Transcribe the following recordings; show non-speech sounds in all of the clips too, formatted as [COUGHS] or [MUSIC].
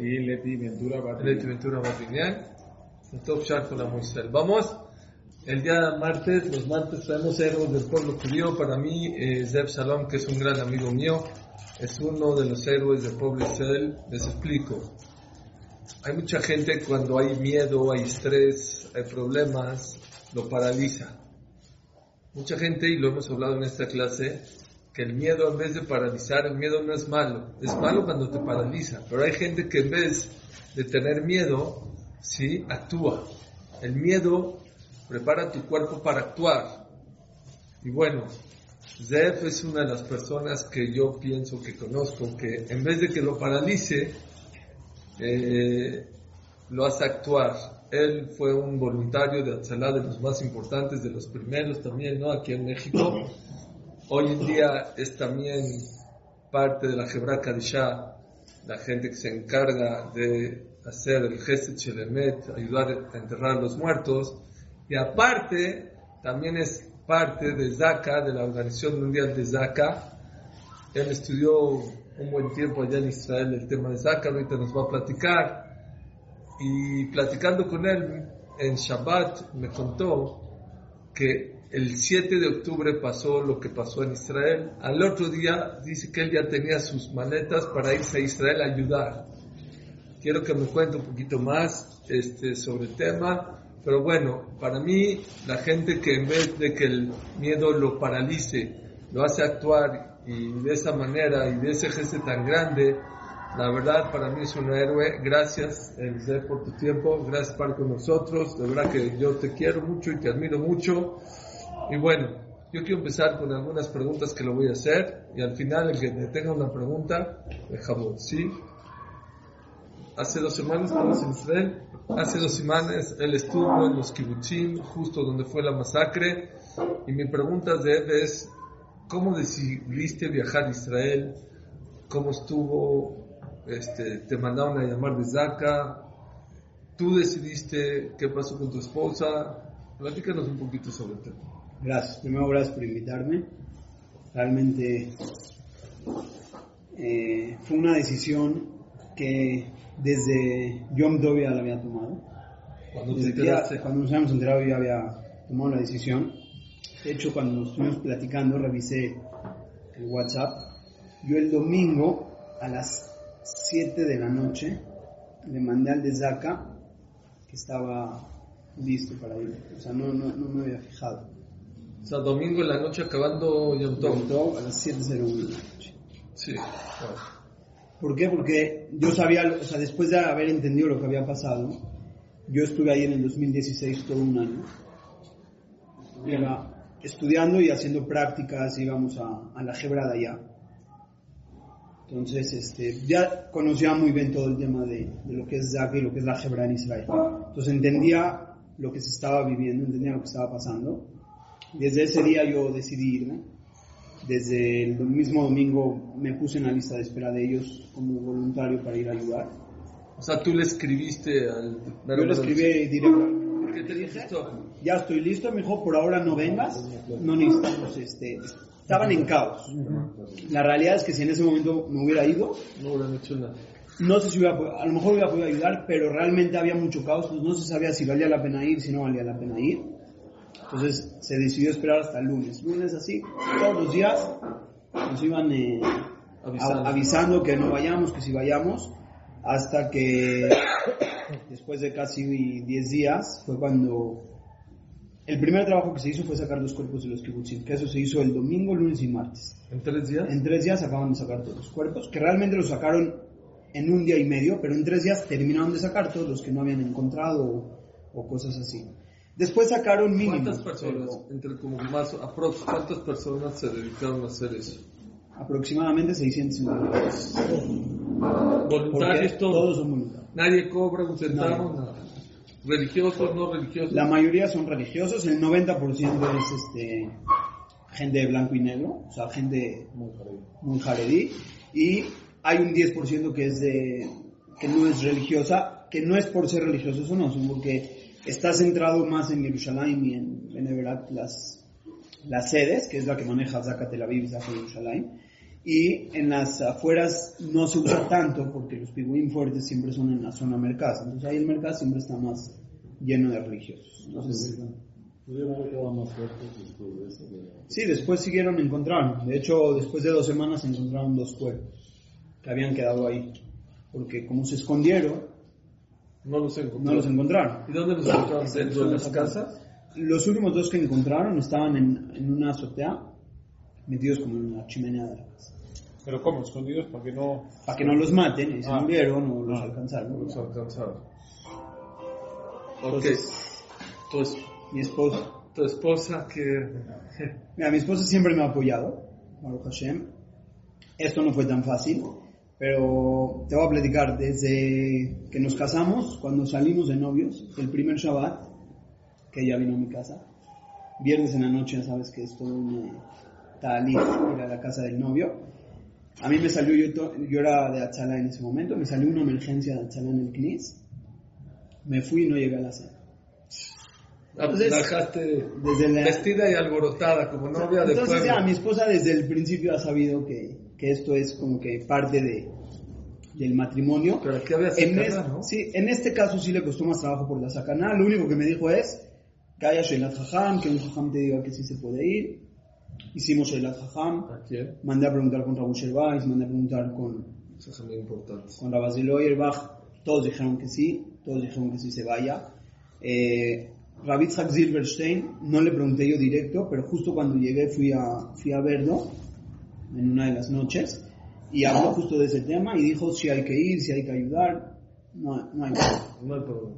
Y Leti Ventura a Leti Ventura Martinian. Top Shar con la Moisés. Vamos. El día martes, los martes traemos héroes del pueblo judío. Para mí, eh, Zeb Shalom, que es un gran amigo mío, es uno de los héroes del pueblo Israel. Les explico. Hay mucha gente cuando hay miedo, hay estrés, hay problemas, lo paraliza. Mucha gente, y lo hemos hablado en esta clase, que el miedo en vez de paralizar, el miedo no es malo. Es malo cuando te paraliza. Pero hay gente que en vez de tener miedo, sí, actúa. El miedo prepara tu cuerpo para actuar. Y bueno, Zef es una de las personas que yo pienso que conozco, que en vez de que lo paralice, eh, lo hace actuar. Él fue un voluntario de Atzalá, de los más importantes, de los primeros también, ¿no? Aquí en México. Hoy en día es también parte de la Hebra Kadishá, la gente que se encarga de hacer el Gesed Shelemet, ayudar a enterrar a los muertos. Y aparte, también es parte de Zaka, de la Organización Mundial de Zaka. Él estudió un buen tiempo allá en Israel el tema de Zaka, ahorita nos va a platicar. Y platicando con él en Shabbat me contó que el 7 de octubre pasó lo que pasó en Israel. Al otro día dice que él ya tenía sus maletas para irse a Israel a ayudar. Quiero que me cuente un poquito más este, sobre el tema. Pero bueno, para mí, la gente que en vez de que el miedo lo paralice, lo hace actuar y de esa manera y de ese gesto tan grande, la verdad para mí es un héroe. Gracias, Eliseo, por tu tiempo. Gracias por con nosotros. De verdad que yo te quiero mucho y te admiro mucho. Y bueno, yo quiero empezar con algunas preguntas que lo voy a hacer y al final el que tenga una pregunta, dejamos, ¿sí? Hace dos semanas estamos en Israel. Hace dos semanas él estuvo en los kibutzim, justo donde fue la masacre. Y mi pregunta de él es, ¿cómo decidiste viajar a Israel? ¿Cómo estuvo? Este, ¿Te mandaron a llamar de Zaka? ¿Tú decidiste qué pasó con tu esposa? Platícanos un poquito sobre el. Gracias. Primero, gracias por invitarme. Realmente eh, fue una decisión que desde Yom Tov ya la había tomado. Cuando, te enteraste, cuando nos habíamos enterado ya había tomado la decisión. De hecho, cuando nos estuvimos platicando, revisé el WhatsApp. Yo el domingo a las 7 de la noche le mandé al de Zaka que estaba listo para ir. O sea, no, no, no me había fijado. O sea, domingo en la noche acabando Yom Tov. A las 7.01 de la noche. Sí. claro. ¿Por qué? Porque yo sabía, o sea, después de haber entendido lo que había pasado, yo estuve ahí en el 2016 todo un año. Iba estudiando y haciendo prácticas, íbamos a, a la Hebra de allá. Entonces, este, ya conocía muy bien todo el tema de, de lo que es Zaka y lo que es la Hebra en Israel. Entonces entendía lo que se estaba viviendo, entendía lo que estaba pasando. Desde ese día yo decidí irme. Desde el mismo domingo me puse en la lista de espera de ellos como voluntario para ir a ayudar. O sea, tú le escribiste al... Yo le escribí directo. ¿Qué te dije? Ya estoy listo, me dijo, por ahora no vengas, no necesitamos, este, estaban en caos. La realidad es que si en ese momento me hubiera ido, No hubieran hecho nada. no sé si hubiera, a lo mejor hubiera podido ayudar, pero realmente había mucho caos, no se sabía si valía la pena ir, si no valía la pena ir. Entonces se decidió esperar hasta el lunes. Lunes así, todos los días nos iban eh, Avisando. a- avisando que no vayamos, que si vayamos, hasta que después de casi 10 días fue cuando el primer trabajo que se hizo fue sacar los cuerpos de los kibutzim, que eso se hizo el domingo, lunes y martes. ¿En tres días? En tres días acaban de sacar todos los cuerpos, que realmente los sacaron en un día y medio, pero en tres días terminaron de sacar todos los que no habían encontrado o, o cosas así. Después sacaron mínimo. ¿Cuántas personas, entre como más, aprox, cuántas personas se dedicaron a hacer eso? Aproximadamente 650. Voluntarios Porque todos. todos son voluntarios. Nadie cobra un centavo, nada. Religiosos, no religiosos. La mayoría son religiosos, el 90% es este, gente de blanco y negro, o sea, gente muy jaredí, y hay un 10% que es de que no es religiosa, que no es por ser religiosos o no, sino porque está centrado más en Jerusalén y en Beneverat, las, las sedes, que es la que maneja Zaka Tel Aviv, Y en las afueras no se usa tanto porque los piguín fuertes siempre son en la zona mercado. Entonces ahí el mercado siempre está más lleno de religiosos. Entonces, Sí, después siguieron encontrando. De hecho, después de dos semanas encontraron dos cuerpos que habían quedado ahí. Porque como se escondieron, no los encontraron. No los encontraron. ¿Y dónde los encontraron? ¿Dentro de las casas? Los últimos dos que encontraron estaban en, en una azotea, metidos como en una chimenea de la casa. ¿Pero cómo? ¿Escondidos para que no...? Para que no los maten y se Ah. murieron o los Ah. alcanzaron. No los alcanzaron. Ok. Entonces, Pues mi esposa, tu esposa que... mira, mi esposa siempre me ha apoyado, Baruch Hashem. Esto no fue tan fácil, pero te voy a platicar, desde que nos casamos, cuando salimos de novios, el primer Shabbat, que ella vino a mi casa, viernes en la noche, ya sabes que es todo un talí, ir a la casa del novio. A mí me salió, yo, to- yo era de Achala en ese momento, me salió una emergencia de Achala en el CNIS, me fui y no llegué a la cena. Entonces, la dejaste desde la- vestida y alborotada como novia de Entonces pueblo. ya mi esposa desde el principio ha sabido que, que esto es como que parte de, del matrimonio. Pero aquí había En, es- ¿no? sí, en este caso sí le costó más trabajo por la sacana. Lo único que me dijo es que haya Sheilat Jajam, que un Jajam te diga que sí se puede ir. Hicimos Sheilat Jajam. Mandé a preguntar con Raúl Sherbais, mandé a preguntar con, Eso es muy importante. con Rabazil Oyerbach. Todos dijeron que sí, todos dijeron que sí se vaya. Eh, Rabbi Zak Silverstein, no le pregunté yo directo, pero justo cuando llegué fui a, fui a verlo en una de las noches y habló justo de ese tema y dijo si hay que ir, si hay que ayudar. No, no hay problema. No hay problema.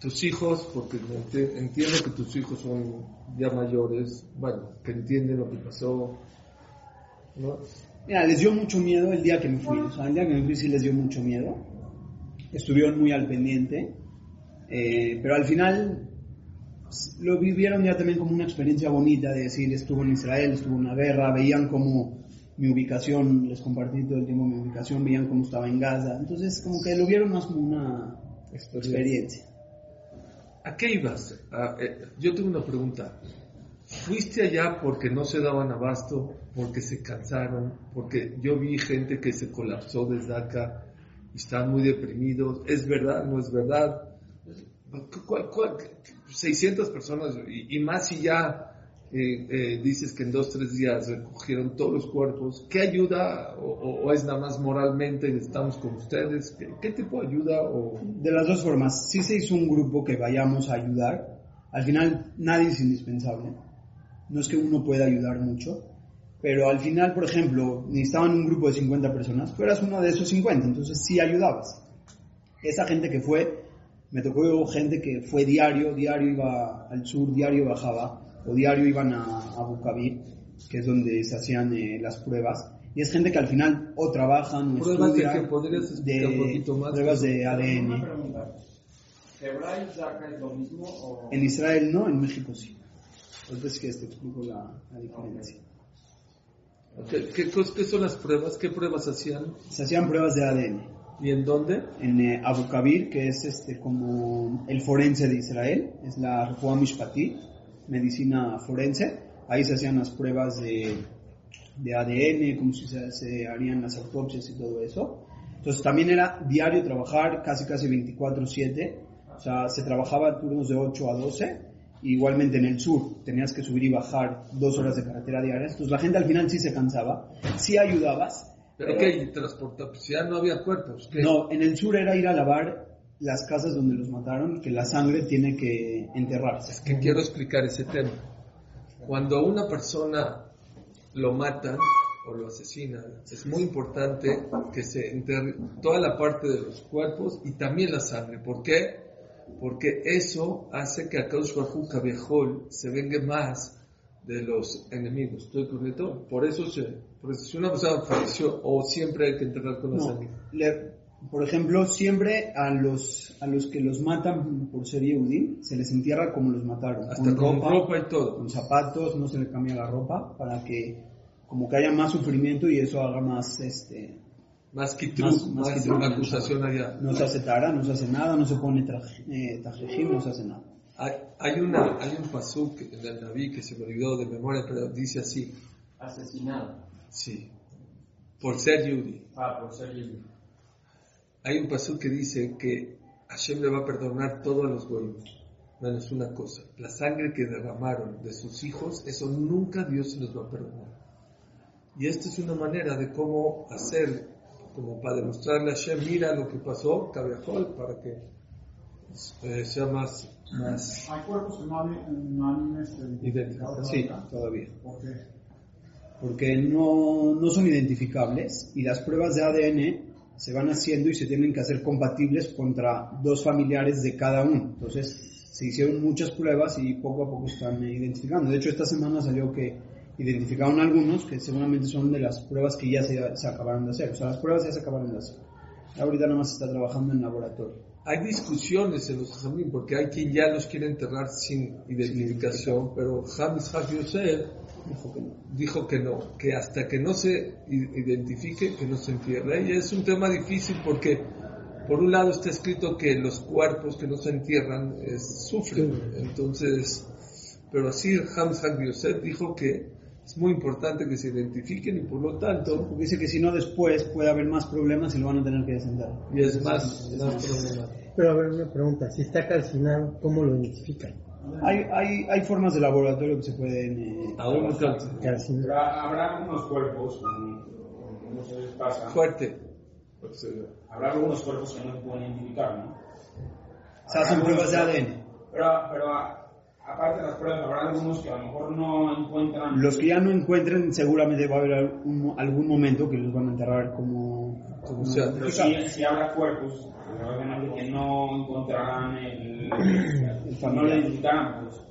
Tus hijos, porque enti- entiendo que tus hijos son ya mayores, bueno, que entienden lo que pasó, ¿no? Mira, les dio mucho miedo el día que me fui. O sea, el día que me fui sí les dio mucho miedo. Estuvieron muy al pendiente. Eh, pero al final pues, lo vivieron ya también como una experiencia bonita de decir, estuvo en Israel, estuvo en una guerra, veían como mi ubicación, les compartí todo el tiempo mi ubicación, veían cómo estaba en Gaza. Entonces, como que lo vieron más como una experiencia. ¿A qué ibas? Eh, yo tengo una pregunta. ¿Fuiste allá porque no se daban abasto, porque se cansaron, porque yo vi gente que se colapsó desde acá y estaban muy deprimidos? ¿Es verdad? ¿No es verdad? ¿Cuál- cuál- 600 personas y, y más si ya eh, eh, dices que en dos, tres días recogieron todos los cuerpos. ¿Qué ayuda o, o- es nada más moralmente estamos con ustedes? ¿Qué, qué tipo de ayuda? O... De las dos formas, sí se hizo un grupo que vayamos a ayudar. Al final nadie es indispensable. No es que uno pueda ayudar mucho, pero al final, por ejemplo, necesitaban un grupo de 50 personas, tú eras uno de esos 50, entonces sí ayudabas. Esa gente que fue, me tocó gente que fue diario, diario iba al sur, diario bajaba, o diario iban a Abu Kabir, que es donde se hacían eh, las pruebas. Y es gente que al final o trabajan o ¿Pruebas de qué? ¿Podrías explicar un poquito más? pruebas de Una ADN. pregunta. ¿Hebra y Zaka es lo mismo o...? En Israel no, en México sí. Entonces que te explico la, la diferencia. ¿Qué, qué, cos- qué son las pruebas? ¿Qué pruebas hacían? Se hacían pruebas de ADN ¿Y en dónde? en eh, Abu Kabir, que es este como el forense de Israel, es la Refuah Mishpati, medicina forense. Ahí se hacían las pruebas de, de ADN, como si se, se harían las autopsias y todo eso. Entonces también era diario trabajar casi casi 24/7, o sea, se trabajaba turnos de 8 a 12, igualmente en el sur tenías que subir y bajar dos horas de carretera diarias, entonces la gente al final sí se cansaba, sí ayudabas, ¿Pero qué? Transporta, pues no había cuerpos. ¿qué? no, en el sur era ir a lavar las casas donde los mataron, que la sangre tiene que enterrarse. que quiero explicar ese tema. Cuando una persona lo matan o lo asesinan, es muy importante que se enterre toda la parte de los cuerpos y también la sangre. ¿Por qué? Porque eso hace que a Kaush Bajú Kabehol se venga más de los enemigos. ¿Estoy correcto? Por eso, se, por eso si una persona falleció o siempre hay que enterrar con la No, sangre. le- por ejemplo, siempre a los, a los que los matan por ser Yehudim, se les entierra como los mataron. Hasta con ropa y todo. con zapatos, no se le cambia la ropa para que como que haya más sufrimiento y eso haga más, este, Más kitru, Más- más, más kitru. acusación allá. no se hace tara, no se hace nada, no se pone traje- eh, tajejim, no se hace nada. Hay, hay, una, hay un pasuk en el Naví que se me olvidó de memoria, pero dice así, Asesinado. sí. por ser Yudi. Ah, por ser libre. Hay un paso que dice que Hashem le va a perdonar todo a los goyim, menos una cosa. La sangre que derramaron de sus hijos, eso nunca Dios se los va a perdonar. Y esta es una manera de cómo hacer, como para demostrarle a Hashem, mira lo que pasó, Cabiajol, para que eh, sea más, más Hay cuerpos que no han, no han este, identificado. Sí, todavía. todavía. ¿Por qué? Porque no, no son identificables y las pruebas de ADN se van haciendo y se tienen que hacer compatibles contra dos familiares de cada uno. Entonces, se hicieron muchas pruebas y poco a poco están identificando. De hecho, esta semana salió que identificaron algunos que seguramente son de las pruebas que ya se, se acabaron de hacer. O sea, las pruebas ya se acabaron de hacer. Ahorita nada más se está trabajando en laboratorio. Hay discusiones en los exámenes porque hay quien ya los quiere enterrar sin identificación, pero James Yosef Dijo que no. dijo que no, que hasta que no se identifique, que no se entierre. Y es un tema difícil porque, por un lado, está escrito que los cuerpos que no se entierran es- sufren. Entonces, pero así Hak Yosef dijo que es muy importante que se identifiquen y por lo tanto, Porque dice que si no después puede haber más problemas y lo van a tener que descender. y es más, más problemático. Pero a ver, una pregunta. Si está calcinado, ¿cómo lo identifican? Hay, hay, hay formas de laboratorio que se pueden... eh, Aún no habrá algunos cuerpos, como como muchas veces pasa, Fuerte. habrá algunos cuerpos que no se pueden identificar, ¿no? se hacen pruebas de ADN. Pero, pero a- aparte de las pruebas, habrá algunos que a lo mejor no encuentran... Los que ya no encuentren, seguramente va a haber algún, algún momento que los van a enterrar como... Como sea. Pero sí, sí habrá cuerpos, que no encontrarán el... no identificarán, pues.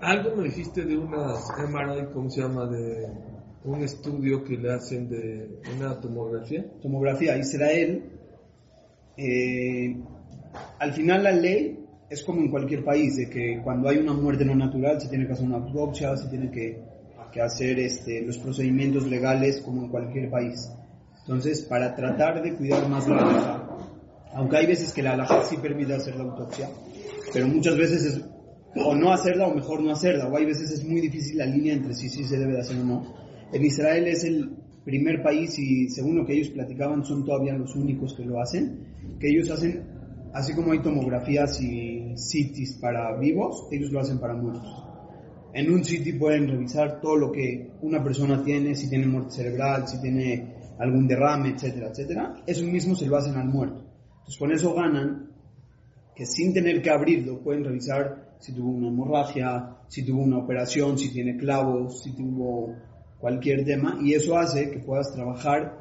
Algo me dijiste de unas MRI, ¿cómo se llama? De un estudio que le hacen de una tomografía. tomografía. Israel, eh, al final la ley es como en cualquier país, de que cuando hay una muerte no natural se tiene que hacer una autopsia, se tiene que, que hacer este, los procedimientos legales como en cualquier país. Entonces, para tratar de cuidar más la alhaja, aunque hay veces que la alhaja sí permite hacer la autopsia, pero muchas veces es o no hacerla o mejor no hacerla, o hay veces es muy difícil la línea entre si sí se debe de hacer o no. En Israel es el primer país y según lo que ellos platicaban son todavía los únicos que lo hacen, que ellos hacen, así como hay tomografías y CITIs para vivos, ellos lo hacen para muertos. En un CT pueden revisar todo lo que una persona tiene, si tiene muerte cerebral, si tiene algún derrame, etcétera, etcétera. Eso mismo se lo hacen al muerto. Entonces con eso ganan que sin tener que abrirlo pueden revisar si tuvo una hemorragia, si tuvo una operación, si tiene clavos, si tuvo cualquier tema y eso hace que puedas trabajar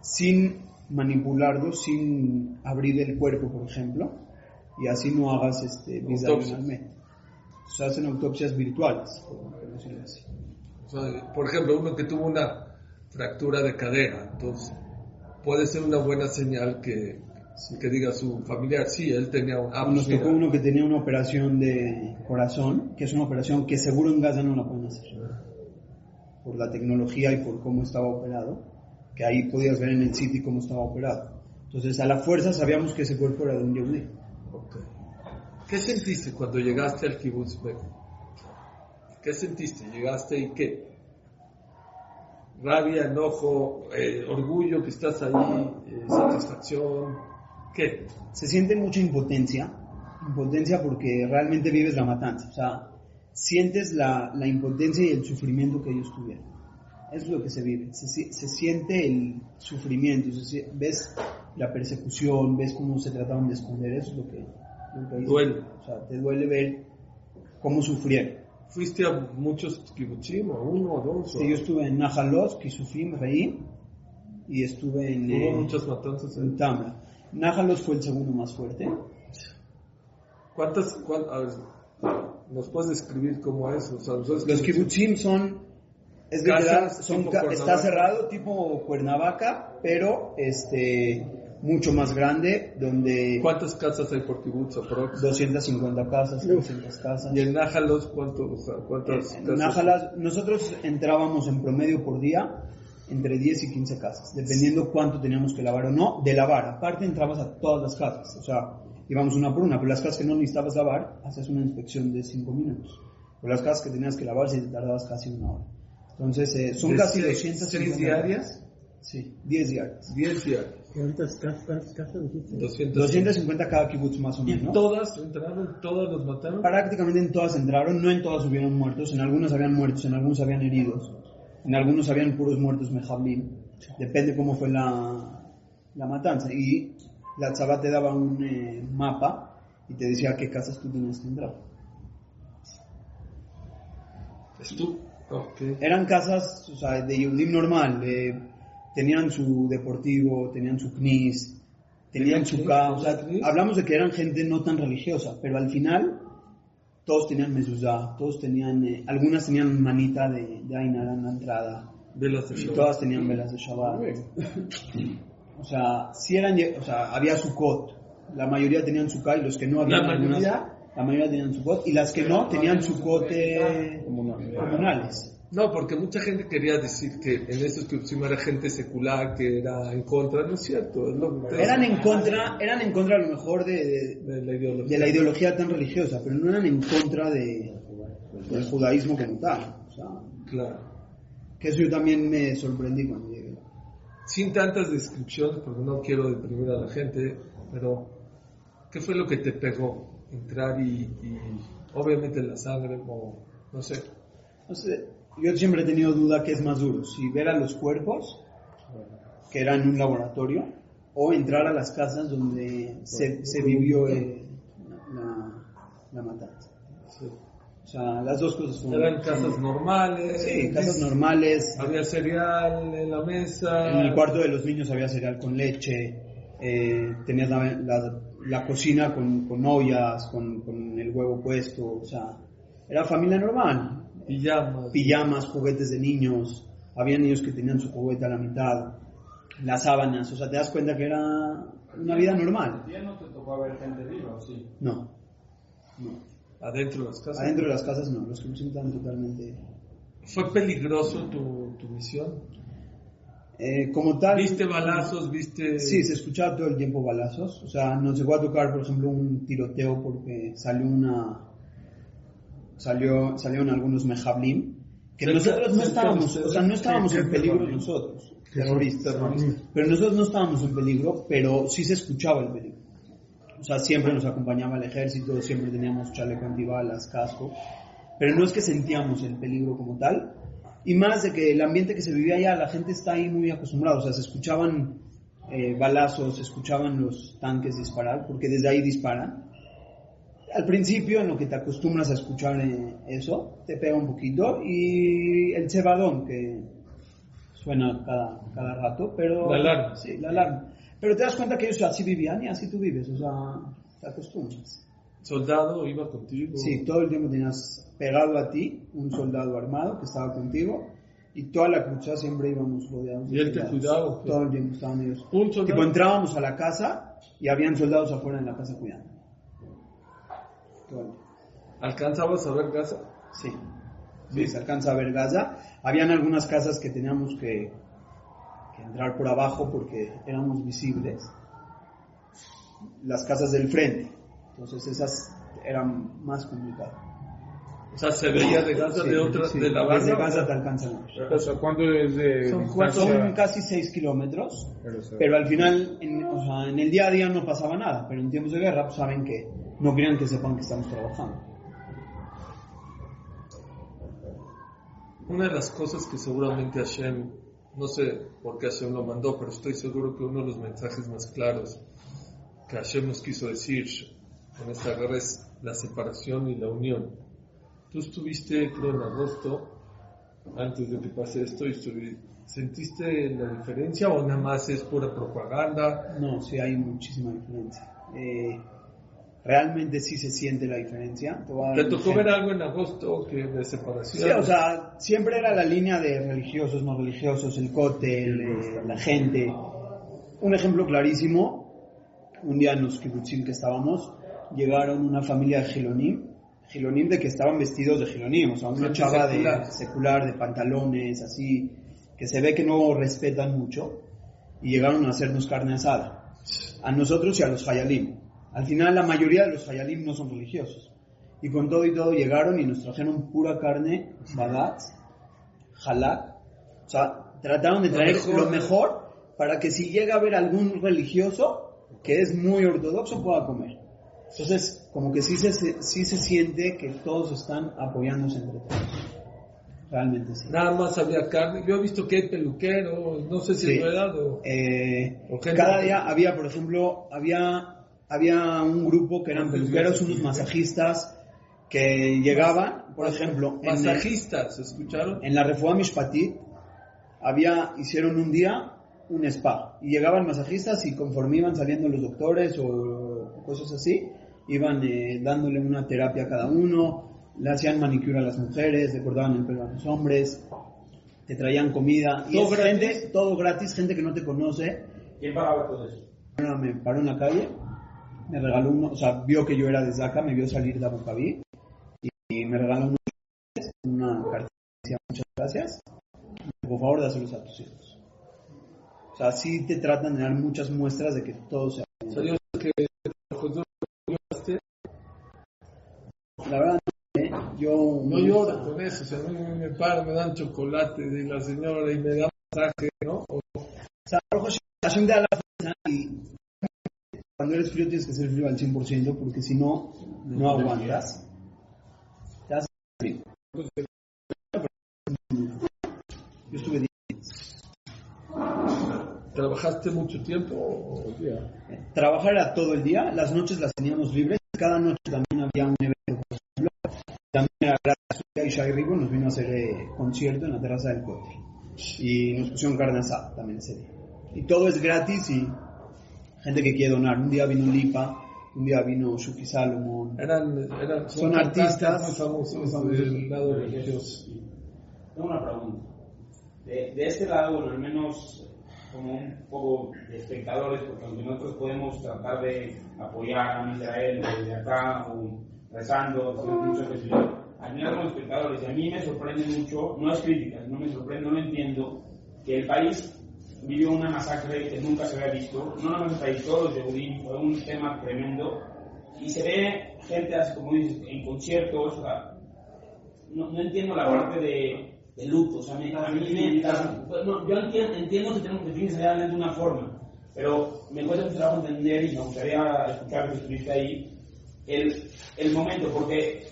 sin manipularlo, sin abrir el cuerpo, por ejemplo, y así no hagas este bisagonalmente. Se hacen autopsias virtuales, por decirlo así. O sea, por ejemplo, uno que tuvo una fractura de cadera, entonces puede ser una buena señal que, que diga su familiar, sí, él tenía un... Nos tocó uno que tenía una operación de corazón, que es una operación que seguro en Gaza no la pueden hacer. Por la tecnología y por cómo estaba operado, que ahí podías ver en el sitio cómo estaba operado. Entonces, a la fuerza sabíamos que ese cuerpo era de un yehudí. ok. ¿Qué sentiste cuando llegaste al kibbutz? ¿Qué sentiste? ¿Llegaste y qué? Rabia, enojo, eh, orgullo que estás ahí, eh, satisfacción, ¿qué? Se siente mucha impotencia, impotencia porque realmente vives la matanza, o sea, sientes la, la impotencia y el sufrimiento que ellos tuvieron. Es lo que se vive, se, se siente el sufrimiento, se ves la persecución, ves cómo se trataban de esconder, eso es lo que, lo que Duele. O sea, te duele ver cómo sufrieron. ¿Fuiste a muchos kibbutzim, a uno o dos? Sí, yo estuve en Najalot, Kisufim, Reí, y estuve en, Hubo eh, muchas matanzas. en ¿eh? Tamra. Najalot fue el segundo más fuerte. ¿Cuántas? cuán- a ver, ¿Nos puedes describir cómo es? O sea, Los kibutzim son, es literal, son está cerrado tipo Cuernavaca, pero este mucho más grande, donde ¿Cuántas casas hay por kibutz aprox? 250 casas, 300 casas. ¿Y en Nájalos cuánto, o sea, cuántas En casas? Nájalas, nosotros entrábamos en promedio por día entre 10 y 15 casas, dependiendo cuánto teníamos que lavar o no, de lavar. Aparte entrabas a todas las casas, o sea, íbamos una por una, pero las casas que no necesitabas lavar, haces una inspección de 5 minutos. Pero las casas que tenías que lavar, sí te tardabas casi una hora. Entonces, eh, son ¿De casi seis- 200 seis diarias? Sí, 10 diarias. 10 diarias. ¿Cuántas casas, cuántas casas dijiste? 200. 250 cada kibutz más o ¿Y menos. todas entraron? ¿Todas los mataron? Prácticamente en todas entraron, no en todas hubieron muertos, en algunas habían muertos, en algunos habían heridos, en algunos habían puros muertos mejablim, depende cómo fue la, la matanza. Y la tzaba te daba un eh, mapa y te decía qué casas tú tenías que entrar. ¿Es tú? Ok. Eran casas o sea, de Yehudim normal, eh, tenían su deportivo, tenían su knis, tenían ¿Tenían su knis? ca, o sea, hablamos de que eran gente no tan religiosa, pero al final todos tenían mezuzá, todos tenían, eh, algunas tenían manita de, de Ainara en la entrada, Velas de y Shabbat. todas tenían velas de Shabbat. O sea, si eran, o sea, había Sukkot, la mayoría tenían Sukkot y los que no habían ¿La algunas- mayoría? la mayoría tenían Sukkot y las que no tenían Sukkot eh, comunales. No, porque mucha gente quería decir que en esos que era gente secular, que era en contra. No es cierto. Es lo que Eran en contra, eran en contra a lo mejor de, de- de la ideología. de la ideología tan religiosa, pero no eran en contra de, del judaísmo como tal. O sea, Claro. que eso yo también me sorprendí cuando llegué. Sin tantas descripciones, porque no quiero deprimir a la gente, pero ¿qué fue lo que te pegó? Entrar y, y obviamente la sangre, o no sé. No sé, yo siempre he tenido duda qué es más duro, si ver a los cuerpos, que eran en un laboratorio, o entrar a las casas donde se, se vivió eh, la, la matanza. Sí. O sea, las dos cosas fueron... Eran casas normales. Sí, casas normales. Había cereal en la mesa. En el cuarto de los niños había cereal con leche, eh, tenías la, la- la cocina con, con ollas, con, con el huevo puesto, o sea, era familia normal. Pijamas. Pijamas, juguetes de niños, había niños que tenían su juguete a la mitad, las sábanas, o sea, te das cuenta que era una vida normal. ¿Ya no te tocó ver gente viva o sí? No, no. Adentro de las casas. Adentro de las casas no, los que estaban totalmente... ¿Fue peligroso tu, tu misión? Eh, como tal... ¿Viste balazos? ¿Viste...? Sí, se escuchaba todo el tiempo balazos. O sea, nos llegó a tocar, por ejemplo, un tiroteo porque salió una. Salió, salieron algunos mejablim. Que Cerca- nosotros no estábamos, o sea, no estábamos ¿Qué- qué en peligro nosotros, terroristas. Terroristas. Pero nosotros no estábamos en peligro, pero sí se escuchaba el peligro. O sea, siempre nos acompañaba el ejército, siempre teníamos chaleco antibalas, casco. Pero no es que sentíamos el peligro como tal. Y más de que el ambiente que se vivía allá, la gente está ahí muy acostumbrada. O sea, se escuchaban eh, balazos, se escuchaban los tanques disparar, porque desde ahí disparan. Al principio, en lo que te acostumbras a escuchar eh, eso, te pega un poquito. Y el cebadón, que suena cada, cada rato, pero... La alarma. Sí, la alarma. Pero te das cuenta que ellos así vivían y así tú vives, o sea, te acostumbras. ¿Soldado iba contigo? Sí, todo el tiempo tenías pegado a ti un soldado armado que estaba contigo y toda la cruzada siempre íbamos rodeados. de ¿Y él te cuidaba? Todo el tiempo estaban ellos. Un soldado. Tipo, entrábamos a la casa y habían soldados afuera en la casa cuidando. ¿Alcanzabas a ver Gaza? Sí. Sí, se alcanza a ver Gaza. Habían algunas casas que teníamos que, que entrar por abajo porque éramos visibles. Las casas del frente. Entonces esas eran más complicadas. O sea, se veía de Gaza Sí, de otra, sí, de la Desde banda. Gaza te alcanzan a ver. O sea, ¿cuánto es de Son distancia? Son casi 6 kilómetros, Pero, pero al final, en, o sea, en el día a día no pasaba nada, pero en tiempos de guerra pues saben que no querían que sepan que estamos trabajando. Una de las cosas que seguramente Hashem, no sé por qué Hashem lo mandó, pero estoy seguro que uno de los mensajes más claros que Hashem nos quiso decir con esta guerra es la separación y la unión. Tú estuviste, creo, en agosto, antes de que pase esto, y ¿sentiste la diferencia o nada más es pura propaganda? No, sí hay muchísima diferencia. Eh, realmente sí se siente la diferencia. Te voy a dar ¿Te un tocó ver algo en agosto que de separación? Sí, o sea, siempre era la línea de religiosos, no religiosos, el cóctel, eh, la gente. Un ejemplo clarísimo, un día en los kibbutzim que estábamos, llegaron una familia de Gilonim, Gilonim de que estaban vestidos de Gilonim, o sea, una chava secular. de secular, de pantalones, así, que se ve que no respetan mucho, y llegaron a hacernos carne asada, a nosotros y a los Hayalim. Al final la mayoría de los Hayalim no son religiosos. Y con todo y todo llegaron y nos trajeron pura carne, bagat, halak. O sea, trataron de traer lo mejor para que si llega a haber algún religioso que es muy ortodoxo pueda comer. Entonces, como que sí se, sí se siente que todos están apoyándose entre todos. Realmente sí. Nada más había carne. Yo he visto que hay peluqueros, no sé si Sí. es verdad o... Eh, O cada día había, por ejemplo, había, había un grupo que eran ¿Cuántas peluqueros, unos masajistas que llegaban, por ejemplo, en, Masajistas, ¿escucharon? en la Refuah Mishpatit, había, hicieron un día un spa y llegaban masajistas y conforme iban saliendo los doctores o cosas así, iban eh, dándole una terapia a cada uno, le hacían manicura a las mujeres, le cortaban el pelo a los hombres, te traían comida y ¿Todo es gratis? gente, todo gratis, gente que no te conoce, ¿Quién pagaba todo eso? Me paró en la calle, me regaló uno, o sea, vio que yo era de Zaca, me vio salir de Abu Dhabi y, me regaló unos una carta que decía muchas gracias, por favor dáselos a tus hijos. O sea, sí te tratan de dar muchas muestras de que todo sea sé que lloraste. La verdad, ¿eh? yo no llora con eso, o sea, a mí me paro, me dan chocolate de la señora y me dan masaje, ¿no? O- sea, Hashem da la y cuando eres frío tienes que ser frío al 100% porque si no, no aguantas. Te hace frío. Yo estuve ¿Trabajaste mucho tiempo o día? Trabajar era todo el día, las noches las teníamos libres, cada noche también había un evento, por ejemplo, también era gratis, y Shai Rigo nos vino a hacer eh, concierto en la terraza del coche y nos pusieron carne asada también ese día. Y todo es gratis y gente que quiere donar, un día vino Lipa, un día vino Shuki Salomon, Eran, eran, Son cantantes artistas muy famosos muy famosos. del lado religioso. Tengo una pregunta. De, de este lado, bueno, al menos como un poco de espectadores, porque aunque nosotros podemos tratar de apoyar a Israel desde acá, o rezando, haciendo mucho ejercicio, al menos como espectadores, y a mí me sorprende mucho, no es crítica, no me sorprende, no lo entiendo, que el país vivió una masacre que nunca se había visto, no país, todos los Yehudim, fue un tema tremendo, y se ve gente así como dices, en conciertos, o sea, no, no entiendo la parte de, de luto. O sea, me- a mí me. pues, no, yo entiendo, entiendo que tenemos que realmente de una forma, pero me cuesta mucho trabajo entender y me gustaría escuchar que estuviste ahí el, el momento, porque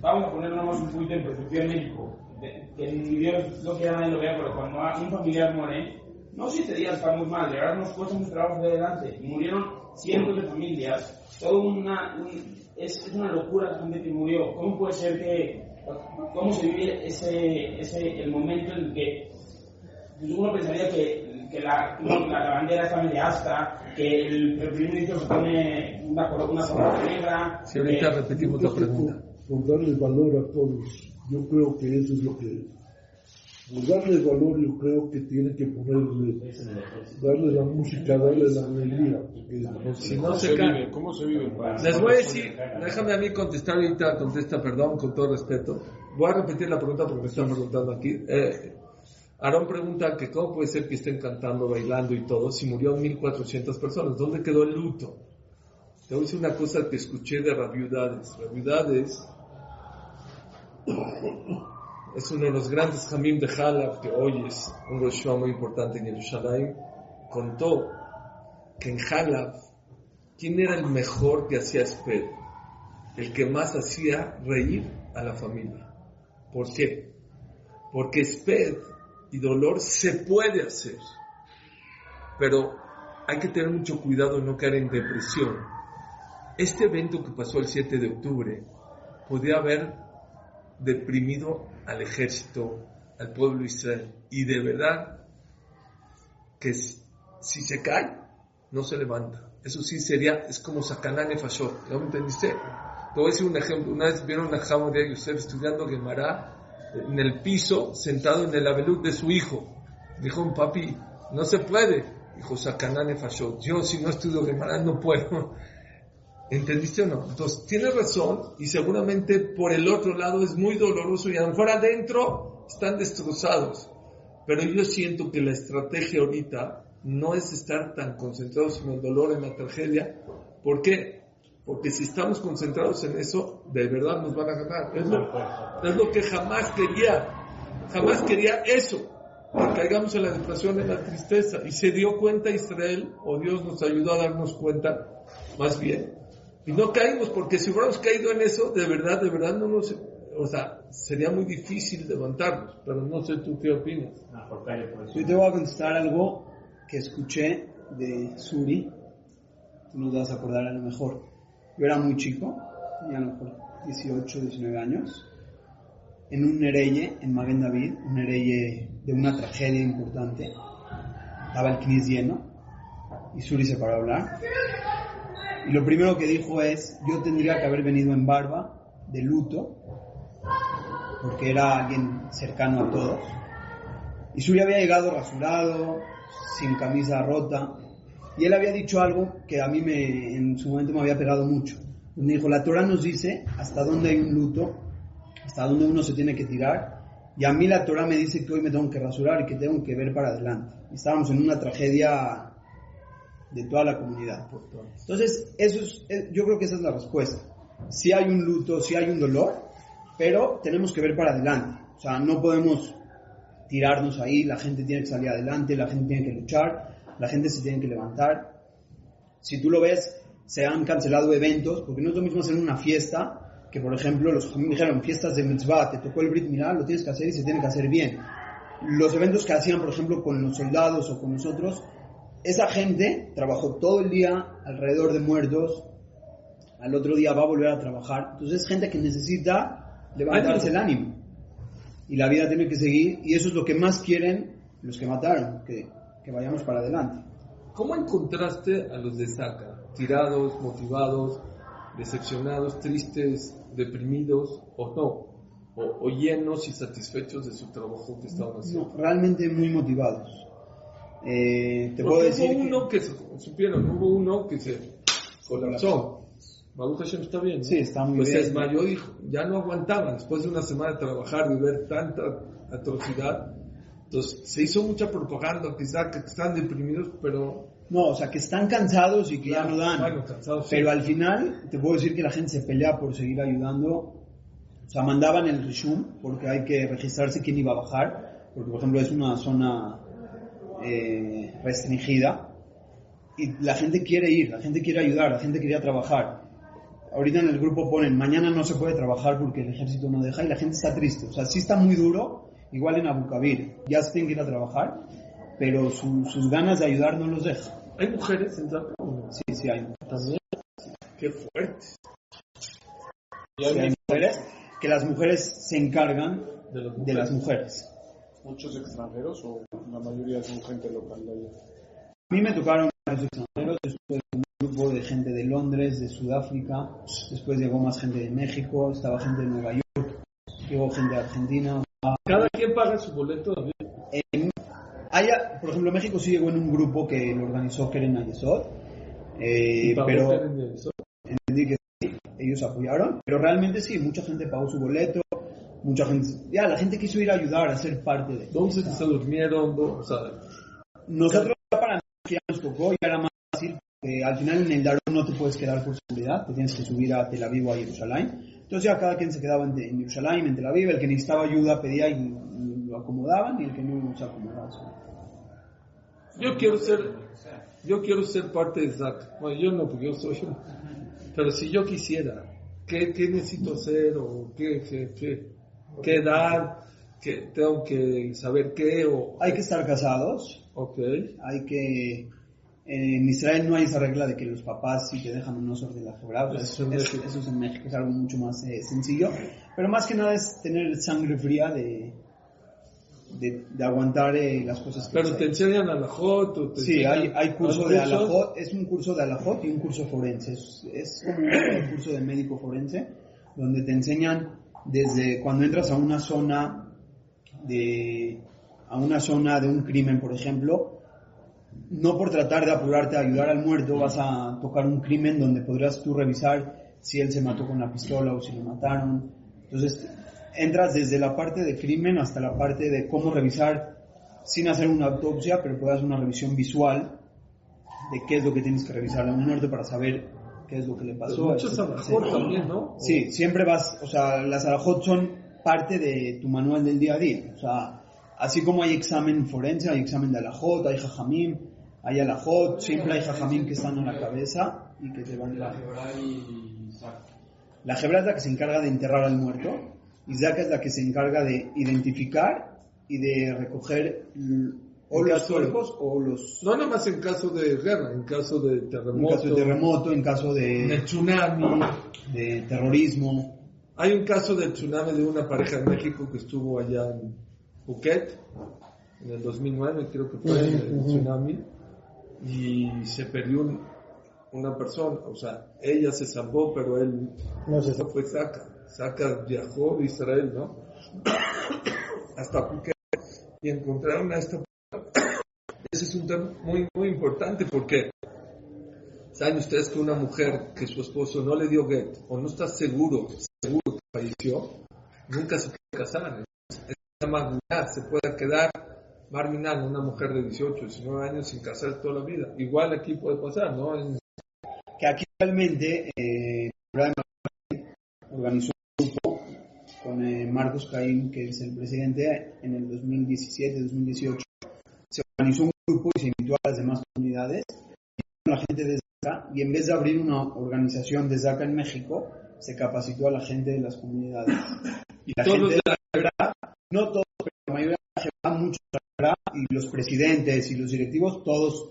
vamos a poner nomás un poquito en perspectiva en México. que Dios no nadie lo vea, pero cuando un familiar muere, no siete días estamos mal, de verdad nos cuesta mucho trabajo de adelante. Y murieron cientos de familias, todo una, un- es, es una locura la gente que murió. ¿Cómo puede ser que, cómo se vive ese, ese, el momento en el que uno pensaría que, que la, la, la bandera está media asta, que el, el primer ministro se pone una, coro- una corona negra? Si ahorita que- repetimos la pregunta. por, por darle valor a todos, yo creo que eso es lo que por darle valor yo creo que tiene que ponerle darle la música, darle la alegría porque Si no se cae. ¿Cómo se vive? Les voy a decir, déjame a mí contestar ahorita, contesta, perdón, con todo respeto. Voy a repetir la pregunta porque me están preguntando aquí. Eh, Aarón pregunta que cómo puede ser que estén cantando, bailando y todo si murió 1400 personas. ¿Dónde quedó el luto? Te voy a decir una cosa que escuché de Rabiudades. Rabiudades es uno de los grandes Hamim de Halab que hoy es un Rosh Hashanah muy importante en Jerusalén. Contó que en Halab ¿Quién era el mejor que hacía Sped? El que más hacía reír a la familia. ¿Por qué? Porque Sped y dolor se puede hacer. Pero hay que tener mucho cuidado de no caer en depresión. Este evento que pasó el 7 de octubre podía haber deprimido al ejército, al pueblo de Israel. Y de verdad que si se cae, no se levanta. Eso sí sería, es como Sakanán Nefashot. ¿Ya me entendiste? Te voy a decir un ejemplo. Una vez vieron a Jamo de Yosef estudiando Gemara en el piso, sentado en el abelut de su hijo. Dijo un papi, no se puede. Dijo Sakanán Nefashot. Yo si no estudio Gemara no puedo. ¿Entendiste o no? Entonces, tiene razón y seguramente por el otro lado es muy doloroso y a lo mejor adentro están destrozados. Pero yo siento que la estrategia ahorita no es estar tan concentrados en el dolor, en la tragedia. ¿Por qué? Porque si estamos concentrados en eso, de verdad nos van a ganar. Es lo, que jamás quería. Jamás quería eso. caigamos en la depresión, en la tristeza. Y se dio cuenta Israel, o Dios nos ayudó a darnos cuenta, más bien. Y no caímos, porque si hubiéramos caído en eso, de verdad, de verdad no nos... O sea, sería muy difícil levantarnos, pero no sé tú qué opinas. Yo te voy a contestar algo que escuché de Suri. Tú nos vas a acordar a lo mejor. Yo era muy chico, tenía a lo mejor 18, 19 años, en un Nereye, en Maguen David, un Nereye de una tragedia importante. Estaba el Knis lleno y Suri se paró a hablar. Y lo primero que dijo es, yo tendría que haber venido en barba, de luto, porque era alguien cercano a todos. Y Suri había llegado rasurado, sin camisa rota, y él había dicho algo que a mí me, en su momento me había pegado mucho. Me dijo, la Torah nos dice hasta dónde hay un luto, hasta dónde uno se tiene que tirar, y a mí la Torah me dice que hoy me tengo que rasurar y que tengo que ver para adelante. Estábamos en una tragedia de toda la comunidad. Entonces, eso es, eh, yo creo que esa es la respuesta. Si hay un luto, si hay un dolor, pero tenemos que ver para adelante. O sea, no podemos tirarnos ahí, la gente tiene que salir adelante, la gente tiene que luchar, la gente se tiene que levantar. Si tú lo ves, se han cancelado eventos, porque no es lo mismo hacer una fiesta, que por ejemplo, los me dijeron, fiestas de mitzvah, te tocó el Brit Milá, lo tienes que hacer y se tiene que hacer bien. Los eventos que hacían, por ejemplo, con los soldados o con nosotros, esa gente trabajó todo el día alrededor de muertos, al otro día va a volver a trabajar. Entonces es gente que necesita levantarse el ánimo. Y la vida tiene que seguir, y eso es lo que más quieren los que mataron, que, que vayamos para adelante. ¿Cómo encontraste a los de Saca? ¿Tirados, motivados, decepcionados, tristes, deprimidos o no? O, o llenos y satisfechos de su trabajo que estaban haciendo. No, realmente muy motivados. Eh, te puedo decir hubo que- uno que, se- supieron, hubo uno que se colapsó. Baruch Hashem está bien. ¿no? Sí, está muy pues bien. se desmayó dijo, ya no aguantaba después de una semana de trabajar y ver tanta atrocidad. Entonces se hizo mucha propaganda, quizá que están deprimidos, pero No, o sea, que están cansados y que ya no dan. Bueno, cansados, sí. Pero al final, te puedo decir que la gente se pelea por seguir ayudando. O sea, mandaban el reshum porque hay que registrarse quién iba a bajar. Porque, por ejemplo, es una zona eh, restringida. Y la gente quiere ir, la gente quiere ayudar, la gente quería trabajar. Ahorita en el grupo ponen, mañana no se puede trabajar porque el ejército no deja y la gente está triste. O sea, sí está muy duro, igual en Abu Kabir. Ya se tienen que ir a trabajar, pero su- sus ganas de ayudar no los deja. ¿Hay mujeres en no? Sí, sí hay. También. Qué fuerte. Y Sí, hay hay mujeres que las mujeres se encargan de las mujeres. ¿Muchos extranjeros o la mayoría son gente local de allá? A mí me tocaron varios extranjeros, después un grupo de gente de Londres, de Sudáfrica, después llegó más gente de México, estaba gente de Nueva York, llegó gente de Argentina. Cada quien paga su boleto. también. En- haya- por ejemplo, México sí llegó en un grupo que lo organizó Keren Ayesod, eh, pero Keren de eso. entendí que sí, ellos apoyaron, pero realmente sí, mucha gente pagó su boleto, mucha gente, ya la gente quiso ir a ayudar, a ser parte de. ¿Dónde se, durmieron? ¿Dó- O sea, Nosotros para nosotros ya nos tocó, ya era más fácil, porque al final en el Darón no te puedes quedar por seguridad, te tienes que subir a Tel Aviv o a Jerusalén. Entonces ya cada quien se quedaba en, en Jerusalén, en Tel Aviv, el que necesitaba ayuda pedía y, y lo acomodaban y el que no se acomodaba. yo quiero ser, yo quiero ser parte de Zac. Bueno, yo no, porque yo soy yo. Pero si yo quisiera, ¿qué, qué necesito hacer o qué, qué, qué, qué edad? ¿Qué, tengo que saber qué o Hay que estar casados, ok hay que... En Israel no hay esa regla de que los papás si te dejan o no sobre la geografía. Eso Eso, es en es, México. eso es en México, es algo mucho más eh, sencillo. Pero más que nada es tener sangre fría de, de, de aguantar eh, las cosas que pero te enseñan a la Jot o te Sí, hay, enseñan- hay curso de alajot, es un curso de alajot y un curso forense. Es, es como un curso de médico forense, donde te enseñan desde cuando entras a una zona de a una zona de un crimen, por ejemplo, no por tratar de apurarte a ayudar al muerto, vas a tocar un crimen donde podrás tú revisar si él se mató con la pistola o si lo mataron. Entonces, entras desde la parte de crimen hasta la parte de cómo revisar sin hacer una autopsia, pero puedes hacer una revisión visual de qué es lo que tienes que revisar a un muerto para saber qué es lo que le pasó. Muchos etcétera, alajot etcétera. también, ¿no? Sí, siempre vas, o sea, las alajot son parte de tu manual del día a día. O sea, Así como hay examen forense, hay examen de alajot, hay jajamim, hay alajot, siempre hay jajamim que están a la cabeza y que te van La a... Hebra y Isaac. La Hebra es la que se encarga de enterrar al muerto, Isaac es la que se encarga de identificar y de recoger o En los cuerpos o los... No nada más en caso de guerra, en caso de En terremoto, caso de terremoto, en caso de de, tsunami. de terrorismo. Hay un caso de tsunami de una pareja en México que estuvo allá en Phuket en el 2009, creo que fue el tsunami, y se perdió un- una persona, o sea, ella se salvó, pero él No sé. Eso fue Saka. Saka viajó de Israel, ¿no? [COUGHS] Hasta Phuket y encontraron a esta. Ese es un tema muy, muy importante porque saben ustedes que una mujer que su esposo no le dio get o no está seguro, seguro que falleció, nunca se puede casar. Esa magulá se puede quedar marginal una mujer de 18, 19 años sin casar toda la vida. Igual aquí puede pasar, ¿no? En- que aquí realmente eh, organizó un grupo con eh, Marcos Caín, que es el presidente, en el 2017-2018. Se organizó un grupo y se invitó a las demás comunidades, la gente de Zaca, y en vez de abrir una organización de Zaca en México, se capacitó a la gente de las comunidades. Y la gente de de la Hebra, no todos, pero la mayoría de la Hebra, muchos de la Hebra, y los presidentes y los directivos, todos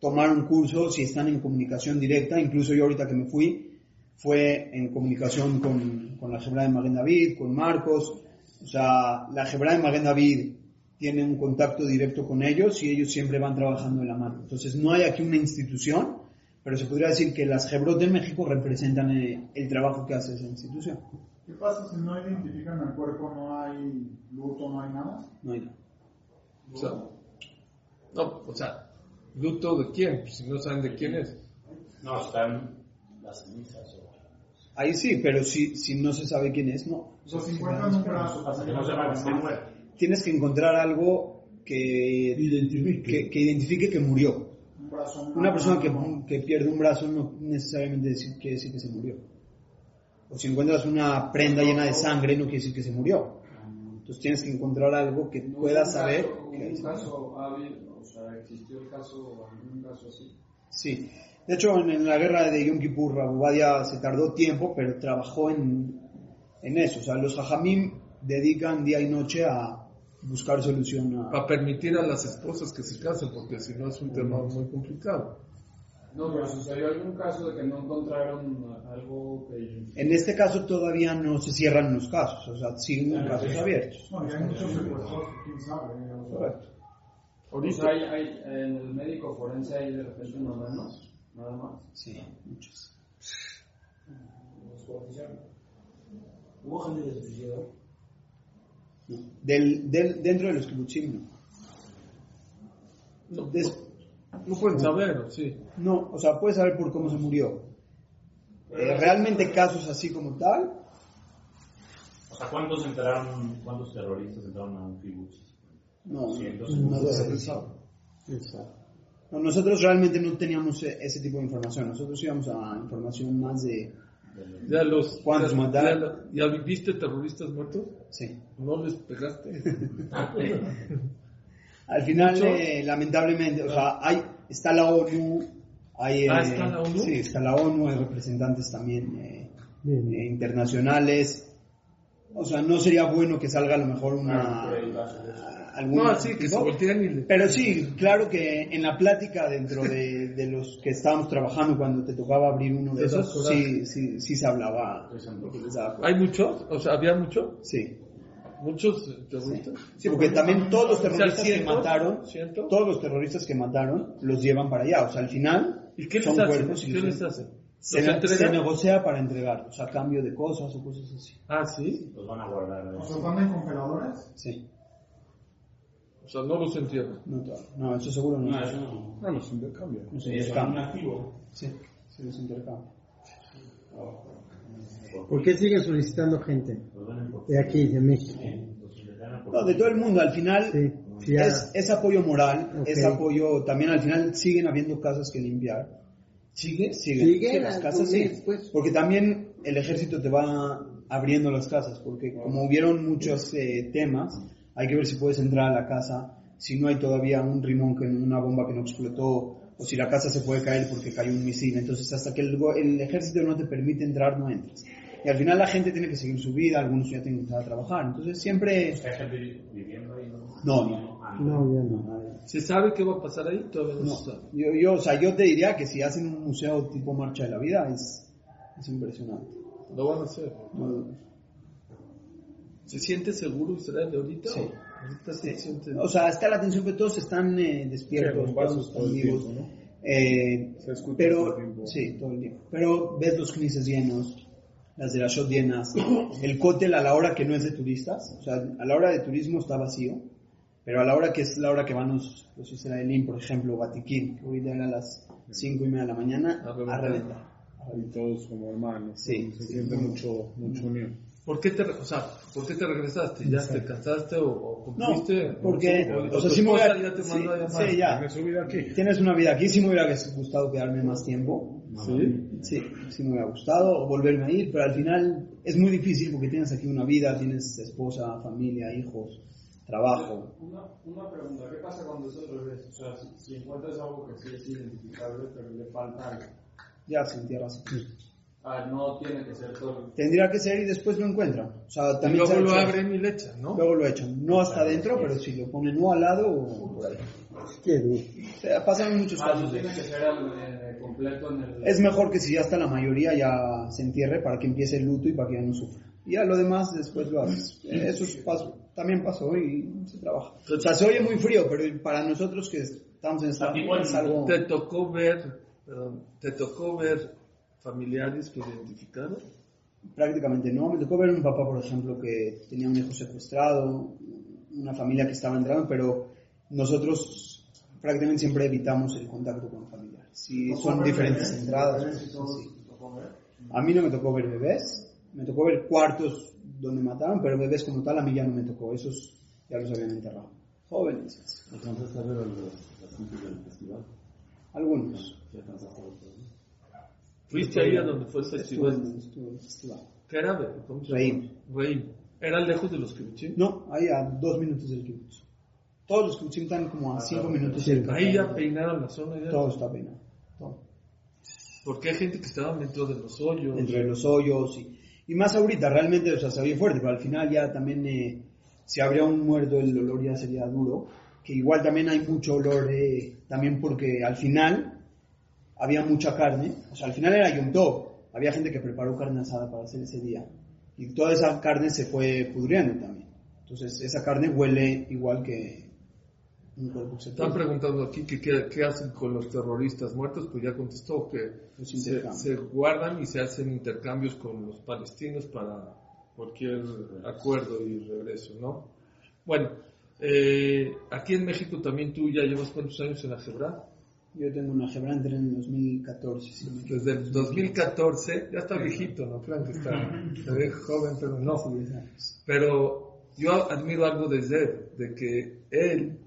tomaron cursos y están en comunicación directa. Incluso yo ahorita que me fui, fue en comunicación con, con la Hebra de Maguen David, con Marcos. O sea, la Hebra de Maguen David tiene un contacto directo con ellos y ellos siempre van trabajando en la mano. Entonces no hay aquí una institución, pero se podría decir que las Hebrot de México representan eh, el trabajo que hace esa institución. ¿Qué pasa si no identifican al cuerpo, no hay luto, no hay nada? No hay- o sea, no, o sea, luto de quién, Pues si no saben de quién es. No, están las cenizas. o- Ahí sí, pero si, si no se sabe quién es, no. O sea, si encuentran un brazo, Hasta que no que esté muerto. Tienes que encontrar algo que, Identifique. que, que identifique que murió. un brazo, Una persona que, que pierde un brazo no necesariamente quiere decir que se murió. O si encuentras una prenda llena de sangre no quiere decir que se murió. Entonces tienes que encontrar algo que puedas saber. que ahí Un se- caso hábil, o sea, existió el caso, algún caso así. Sí. De hecho, en, en la guerra de Yom Kippur, Rabubadia se tardó tiempo, pero trabajó en, en eso. O sea, los hajamim dedican día y noche a buscar solución a... Para permitir a las esposas que se casen, porque si no es un tema muy complicado. No, pero sucedió algún caso de que no encontraron algo que... En este caso todavía no se cierran los casos, o sea, siguen casos abiertos. No, y hay muchos secuestros, quién sabe. o sea, Correcto. O sea, hay, hay, en el médico forense hay de repente unos menos, nada más. Sí, muchos. ¿Hubo gente que se suicidó? Del, del, dentro de los kibutzim, no. No, Des- no pueden saber, ¿o sí. no, o sea, puedes saber por cómo se murió. Eh, realmente casos así como tal, O sea, ¿cuántos entraron, cuántos terroristas entraron a un kibutz? no, Cientos. no. No, nosotros realmente no teníamos e- ese tipo de información. Nosotros íbamos a información más de... Ya los. ¿Cuántos ya, mataron? ya, ¿Ya viste terroristas muertos? Sí. ¿No les pegaste? [LAUGHS] Al final, eh, lamentablemente, o sea, hay, está la ONU, hay, Ah, eh, ¿está la ONU? Sí, está la ONU, hay representantes también eh, eh, internacionales. O sea, no sería bueno que salga a lo mejor una... alguna- No, así que se ¿no? y le. Pero sí, claro que en la plática dentro de, de los que estábamos trabajando cuando te tocaba abrir uno de esos, sí, sí, sí se hablaba. ¿Hay muchos? O sea, ¿había muchos? Sí, ¿Muchos terroristas? sí, porque también todos los O sea, terroristas que mataron, todos los terroristas que mataron los llevan para allá. O sea, al final ¿Y qué les son cuerpos ¿Qué les hacen? Se, ¿Los se negocia para entregarlos, a cambio de cosas o cosas así. Ah, sí. Los van a guardar. O ¿eh? sea, van en congeladores. Sí, O sea, no los entierran. no, no eso seguro no. No, eso no. No, los intercambian. No se Sí, son un intercambia. activo. Sí, se los intercambia. ¿Por qué siguen solicitando gente Los de aquí, de México? los intercambian No, de todo el mundo, al final Sí, sí, es, es apoyo moral, Ok. es apoyo, también al final siguen habiendo casas que limpiar. ¿Sigue? Siguen sí, las casas sí. pues. Porque también el ejército te va abriendo las casas, porque como hubieron muchos eh, temas, hay que ver si puedes entrar a la casa, si no hay todavía un rimón, que una bomba que no explotó, o si la casa se puede caer porque cayó un misil. Entonces, hasta que el ejército no te permite entrar, no entras. Y al final la gente tiene que seguir su vida, algunos ya tienen que entrar a trabajar. Entonces, siempre... Hay gente viviendo ahí, ¿no? No, no, Ah, No, ya no. no. ¿Se sabe qué va a pasar ahí? Todavía no, yo, yo, o sea, yo te diría que si hacen un museo tipo Marcha de la Vida es, es impresionante. Lo van a hacer. No, ¿Se siente seguro Israel ahorita? Sí. ¿O Ahorita se siente... O sea, está la atención, pero todos están eh, despiertos, Sí, todos están vivos. tiempo, ¿no? Eh, Se escucha pero, todo el tiempo. sí, todo el tiempo. Pero ves los knisses llenos, las de la shot llenas, el cótel a la hora que no es de turistas, o sea, a la hora de turismo está vacío, pero a la hora que es la hora que van los, los israelíes, por ejemplo, Batiquín, que ahorita era a las cinco y media de la mañana, A a reventar. Y todos como hermanos. Sí, Se sí, siente mucho, mucho unión. ¿Por qué te, o sea, ¿por qué te regresaste? ¿Ya te cansaste o, o No, cumpliste? porque, o, o sea, sí me hubiera, ya te sí, mandó a llamar. sí, ya. Vida aquí. Tienes una vida aquí, sí me hubiera gustado quedarme más tiempo. ¿Sí? Sí, sí me hubiera gustado o volverme a ir, pero al final es muy difícil porque tienes aquí una vida, tienes esposa, familia, hijos, trabajo. Una, una pregunta, ¿qué pasa cuando es al revés? O sea, si, si encuentras algo que sí es identificable, pero le falta algo. Ya se entierras aquí. Ah, no tiene que ser todo. Tendría que ser y después lo encuentran. O sea, Y también luego se ha lo abren y le echan, ¿no? Luego lo echan. No hasta adentro, pero si lo ponen no al lado o por ahí. O sea, pasan muchos Ah, casos tiene que ser eh, completo en el... Es mejor que si ya está la mayoría ya se entierre para que empiece el luto y para que ya no sufra. Y ya lo demás después lo haces. Eh, Eso es paso- también pasó y se trabaja. O sea, se oye muy frío, pero para nosotros que estamos en esta Igual, es algo... ¿Te tocó ver, perdón, te tocó ver familiares que identificaron? Prácticamente no. Me tocó ver un papá, por ejemplo, que tenía un hijo secuestrado, una familia que estaba entrando, pero nosotros prácticamente siempre evitamos el contacto con familiares. Si son diferentes entradas. cosas así. A mí no me tocó ver bebés, me tocó ver cuartos donde mataron, pero bebés como tal a mí ya no me tocó, esos ya los habían enterrado. Jóvenes, ¿Alcanzaste a ver a los, del festival? algunos. ¿Qué alcanzaste a ver? ¿Fuiste ahí a donde fue el festival? estuvo en el festival. ¿Qué era? ¿Cómo se? Reim. Reim. ¿Era lejos de los kibutzim? No, ahí a dos minutos del kibutz. Todos los kibutzim están como a cinco minutos cerca. Ahí ya peinaron la zona. Ya. Todo está peinado. Todo. Porque hay gente que estaba dentro de los hoyos. entre los hoyos y, y más ahorita realmente o sea se oye fuerte pero al final ya también eh, si habría un muerto el olor ya sería duro que igual también hay mucho olor eh, también porque al final había mucha carne o sea al final era Yom Tov. Había gente que preparó carne asada para hacer ese día. Y toda esa carne se fue pudriendo también. Entonces esa carne huele igual que un cuerpo Están preguntando aquí que qué, qué hacen con los terroristas muertos, pues ya contestó que se, se guardan y se hacen intercambios con los palestinos para cualquier acuerdo y regreso, ¿no? Bueno, eh, aquí en México también tú ya llevas cuántos años en la Gebra? Yo tengo una Hebra entré en el 2014 si no me equivoco. Desde el 2014, ya está viejito, ¿no? Frank está, se ve joven, pero no. Hace 10 años. Pero yo admiro algo de Zed, de que él,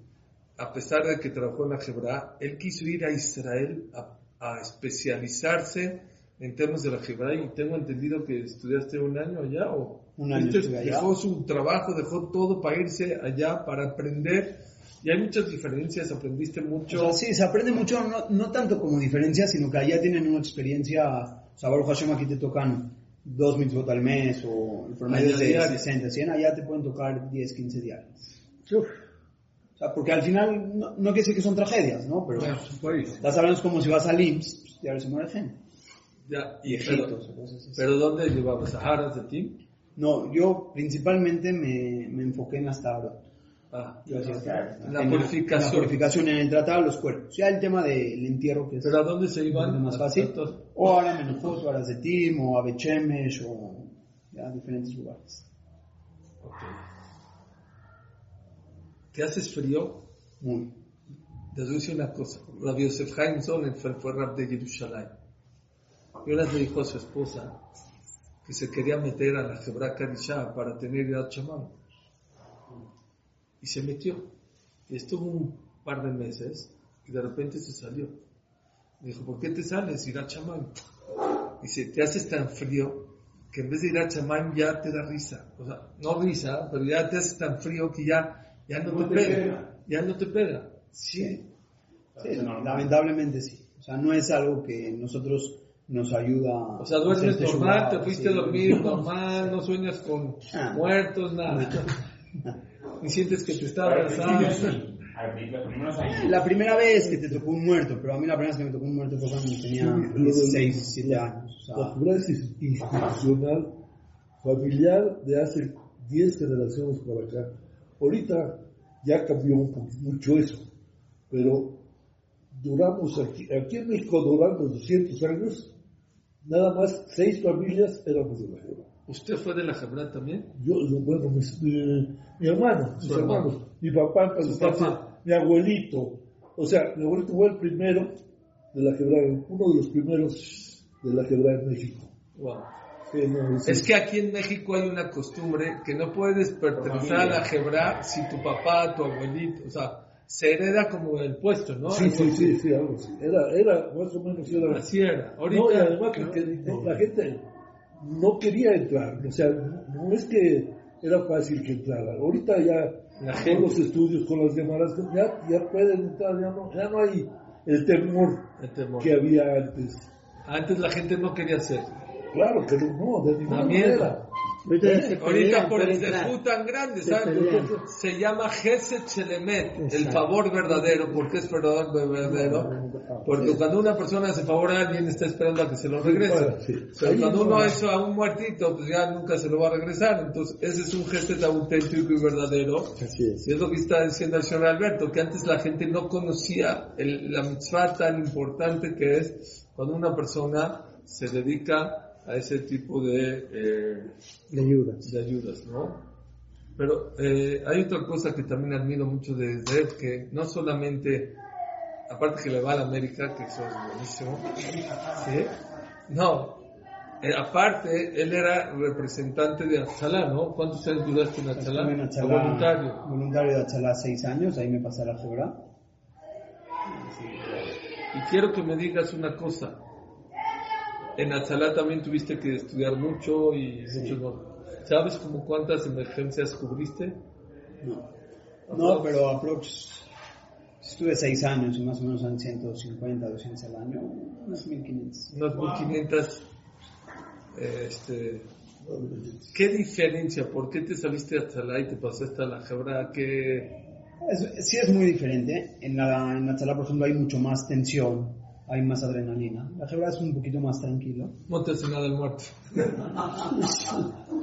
a pesar de que trabajó en la Hebra, él quiso ir a Israel a, a especializarse en temas de la Hebra y tengo entendido que estudiaste un año allá o Un año estuve allá. dejó su trabajo, dejó todo para irse allá para aprender y hay muchas diferencias, aprendiste mucho. O sea, sí, se aprende mucho, no, no tanto como diferencia, sino que allá tienen una experiencia, o sea, Baruch Hashem aquí te tocan dos mitzvot al mes, o el promedio de diario. 60, 100, allá te pueden tocar 10, 15 diarios. O sea, porque al final no, no quiere decir que son tragedias, ¿no? Pero Bueno, estás hablando es como si vas al IMSS, pues, diario se muere gente. ya, Viejitos pero, o cosas así. pero ¿dónde llevabas? ¿Saharas de ti? No, yo principalmente me, me enfoqué en las tablas. Ah. La En purificación. La purificación, en el tratado de los cuerpos. Ya el tema del entierro, que es ¿Pero a dónde se iban? más fácil. O ahora Menujot, o a Zetim, o a Bechemesh, o ya diferentes lugares. ok. ¿Te haces frío? Muy. Te a decir una cosa. Rabbi Yosef Haim Zonen fue rab de Jerusalén. Y una vez le dijo a su esposa que se quería meter a la Hebra Kadisha para tener Yad Shaman. Y se metió. Y estuvo un par de meses y de repente se salió. Me dijo, ¿por qué te sales? Yad Shaman. Dice, te haces tan frío que en vez de ir a chamán ya te da risa. O sea, no risa, pero ya te hace tan frío que ya, ya no, No te, te pega. pega. Ya no te pega. Sí. Sí, lamentablemente sí. O sea, no es algo que nosotros nos ayuda. O sea, a duermes normal, te fuiste sí. a dormir normal, no sueñas con Ah. muertos, nada. Ni sientes que te está abrazando. La primera vez que te tocó un muerto, pero a mí la primera vez que me tocó un muerto fue cuando tenía Lo del- 16, 17 años. O La is- institucional familiar de hace 10 generaciones para acá. Ahorita ya cambió un poquito, mucho eso, pero duramos aquí, aquí en México duramos 200 años, nada más seis familias éramos de la. ¿Usted fue de la Jabra también? Yo, yo, bueno, mis- mi, mi hermano, mis hermano. hermanos, mi papá, papá. mi abuelito, o sea, mi abuelito fue el primero de la Jebra, uno de los primeros de la Jebra en México. Wow. Sí, no, sí. Es que aquí en México hay una costumbre que no puedes pertenecer a la Jebra si tu papá, tu abuelito, o sea, se hereda como el puesto, ¿no? Sí, sí, sí, sí, algo así. Era, era, más o menos era. Así era. Ahorita, no, y además porque no, la gente no quería entrar. O sea, no, es que era fácil que entrara. Ahorita ya, La con los estudios, con las llamadas, ya, ya pueden entrar, ya no, ya no hay el temor el temor. que había antes. Antes la gente no quería hacer. Claro que no, de ninguna manera. Se Ahorita por el. Zehut tan grande, Se ¿sabes? pelean. Se llama Gesed Shelemet, el favor verdadero. ¿Por qué es perdón verdadero? Porque cuando una persona hace favor a alguien está esperando a que se lo regrese. Pero cuando no- uno hizo a un muertito, pues ya nunca se lo va a regresar. Entonces, ese es un gesto auténtico y verdadero. Así es. Y es lo que está diciendo el señor Alberto, que antes la gente no conocía el- la mitzvah tan importante que es cuando una persona se dedica a ese tipo de, eh, De ayudas. de ayudas, ¿no? Pero eh, hay otra cosa que también admiro mucho de Zev, que no solamente, aparte que le va a la América, que eso es buenísimo, ¿sí? No, eh, aparte, él era representante de Atzalá, ¿no? ¿Cuántos años duraste en Achalá, Voluntario. voluntario de Achalá 6 años, ahí me pasé a la Jebra. Y quiero que me digas una cosa. En Atzalá también tuviste que estudiar mucho y mucho no. ¿Sabes como cuántas emergencias cubriste? No. No, pero aprox. Estuve 6 años y más o menos son 150, 200 al año, unas 1500. Unas 1500. eh, Este, ¿Qué diferencia? ¿Por qué te saliste de Atzalá y te pasaste a la Jebra? ¿Qué, Es- sí es muy diferente. En la, en la por ejemplo, hay mucho más tensión, hay más adrenalina. La Jebra es un poquito más tranquilo. no te hace nada el muerto? [LAUGHS]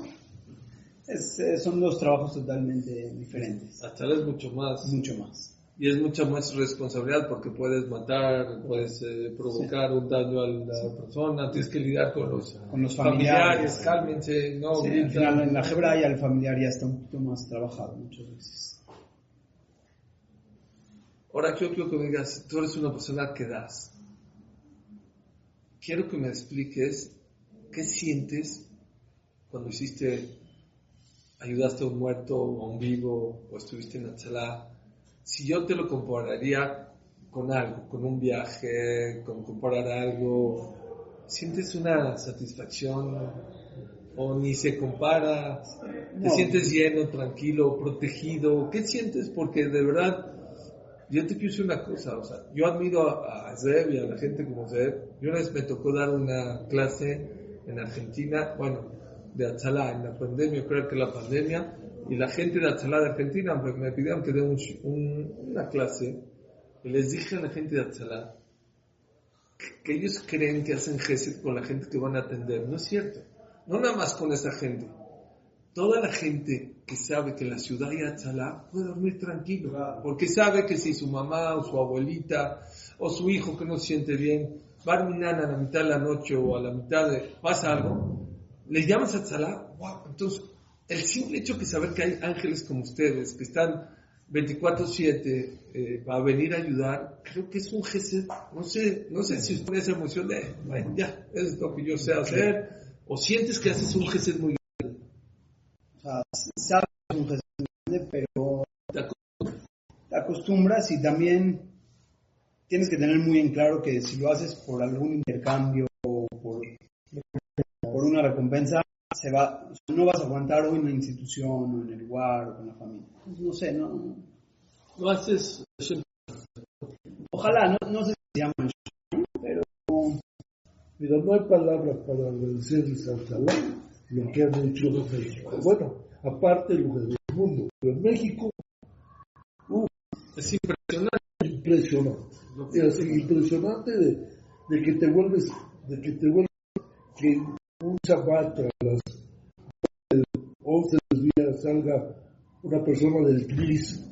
Es, eh, son dos trabajos totalmente diferentes. Atzalá es mucho más. Mucho más. Y es mucha más responsabilidad porque puedes matar, puedes eh, provocar un daño a la persona, tienes que lidiar con los, Con los familiares. cálmense, no Sí, al gritan. final, en la Jebra ya el familiar ya está un poquito más trabajado muchas veces. Ahora yo quiero que me digas, tú eres una persona que das. Quiero que me expliques qué sientes cuando hiciste, ayudaste a un muerto, a un vivo, o estuviste en Atzalá. Si yo te lo compararía con algo, con un viaje, con comparar algo, ¿sientes una satisfacción o ni se compara? ¿Te No. sientes lleno, tranquilo, protegido? ¿Qué sientes? Porque de verdad, yo te quiero decir una cosa, o sea, yo admiro a, a Zeb y a la gente como Zeb. Yo una vez me tocó dar una clase en Argentina, bueno, de Atzalá, en la pandemia, creo que la pandemia, y la gente de Atzalá de Argentina me, me pidieron que dé un- un- una clase, y les dije a la gente de Atzalá que, que ellos creen que hacen gesed con la gente que van a atender. No es cierto. No nada más con esa gente. Toda la gente que sabe que la ciudad de Atzalá puede dormir tranquilo, porque sabe que si su mamá o su abuelita o su hijo que no se siente bien va a a la mitad de la noche o a la mitad de pasa algo, le llamas a Atzalá, wow, entonces el simple hecho que saber que hay ángeles como ustedes que están 24/7 eh, para venir a ayudar, creo que es un gesed, no sé, no sé si usted esa emoción de, bueno, ya, eso es lo que yo sé hacer, o sientes que haces un gesed muy sea, sabes que es un gesto grande, pero te acostumbras y también tienes que tener muy en claro que si lo haces por algún intercambio o por, por una recompensa, se va, o no vas a aguantar hoy en una institución o en el lugar o con la familia. No sé, no, Lo haces, ojalá, no, no sé si se llama el pero Mira, no hay palabras para agradecerles a Alcalá lo que han hecho en México. Bueno, aparte lo del mundo, pero en México, es impresionante. impresionante. Es impresionante de, de que te vuelves, de que te vuelves, que un Shabbat a las 11 del día salga una persona del CRIS,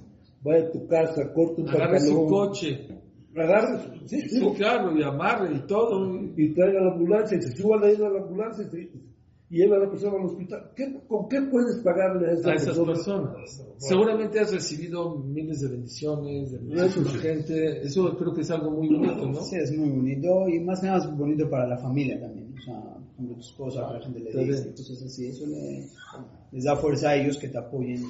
vaya a tu casa, corte un Agarre su coche, agarre, sí, sí, su carro y amarre y todo. y traiga la ambulancia y se suba a la ambulancia y, se- y lleva a la persona al hospital. ¿Qué- ¿Con qué puedes pagarle a esa a esas persona? personas. Seguramente has recibido miles de bendiciones de mucha sí. gente. Eso creo que es algo muy bonito, ¿no? sí, es muy bonito y más que nada es bonito para la familia también. O sea, ejemplo, tu esposa, la gente le dice, cosas así, eso le, les da fuerza a ellos que te apoyen.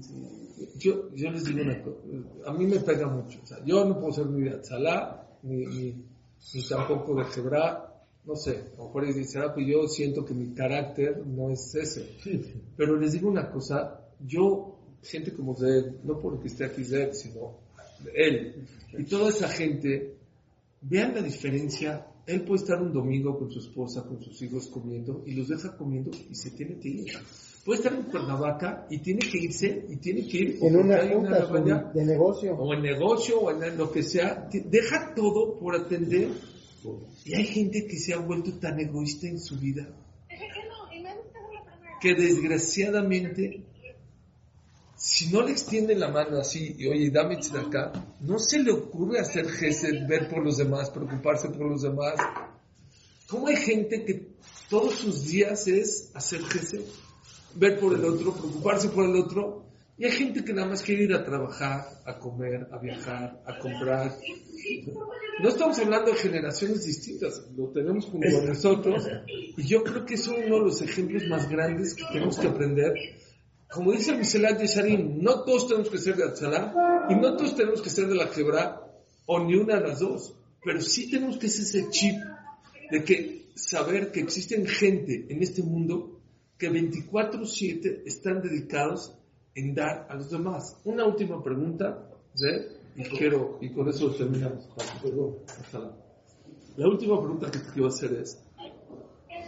Sí. Yo, yo les digo una cosa, a mí me pega mucho. O sea, yo no puedo ser ni de Atzalá, ni, ni, ni tampoco de Hebra, no sé, a lo mejor es de pero yo siento que mi carácter no es ese. [LAUGHS] Pero les digo una cosa, yo, gente como Zed, no porque esté aquí Zed, sino él, y toda esa gente, vean la diferencia. Él puede estar un domingo con su esposa, con sus hijos comiendo, y los deja comiendo y se tiene que ir. Puede estar en Cuernavaca y tiene que irse, y tiene que ir. En una junta de negocio. o en negocio, o en lo que sea, deja todo por atender. Y hay gente que se ha vuelto tan egoísta en su vida que desgraciadamente, si no le extienden la mano así y oye, dame acá, no se le ocurre hacer gesed, ver por los demás, preocuparse por los demás. ¿Cómo hay gente que todos sus días es hacer gesed? Ver por el otro, preocuparse por el otro. Y hay gente que nada más quiere ir a trabajar, a comer, a viajar, a comprar. No estamos hablando de generaciones distintas, lo tenemos junto a nosotros. Y yo creo que es uno de los ejemplos más grandes que tenemos que aprender. Como dice el Miselat de Sharim, no todos tenemos que ser de Atzalá y no todos tenemos que ser de la Quebra o ni una de las dos. Pero sí tenemos que ser ese chip de que saber que existen gente en este mundo que 24/7 están dedicados en dar a los demás. Una última pregunta, ¿sí? y quiero, y con eso terminamos. La- última pregunta que te quiero hacer es,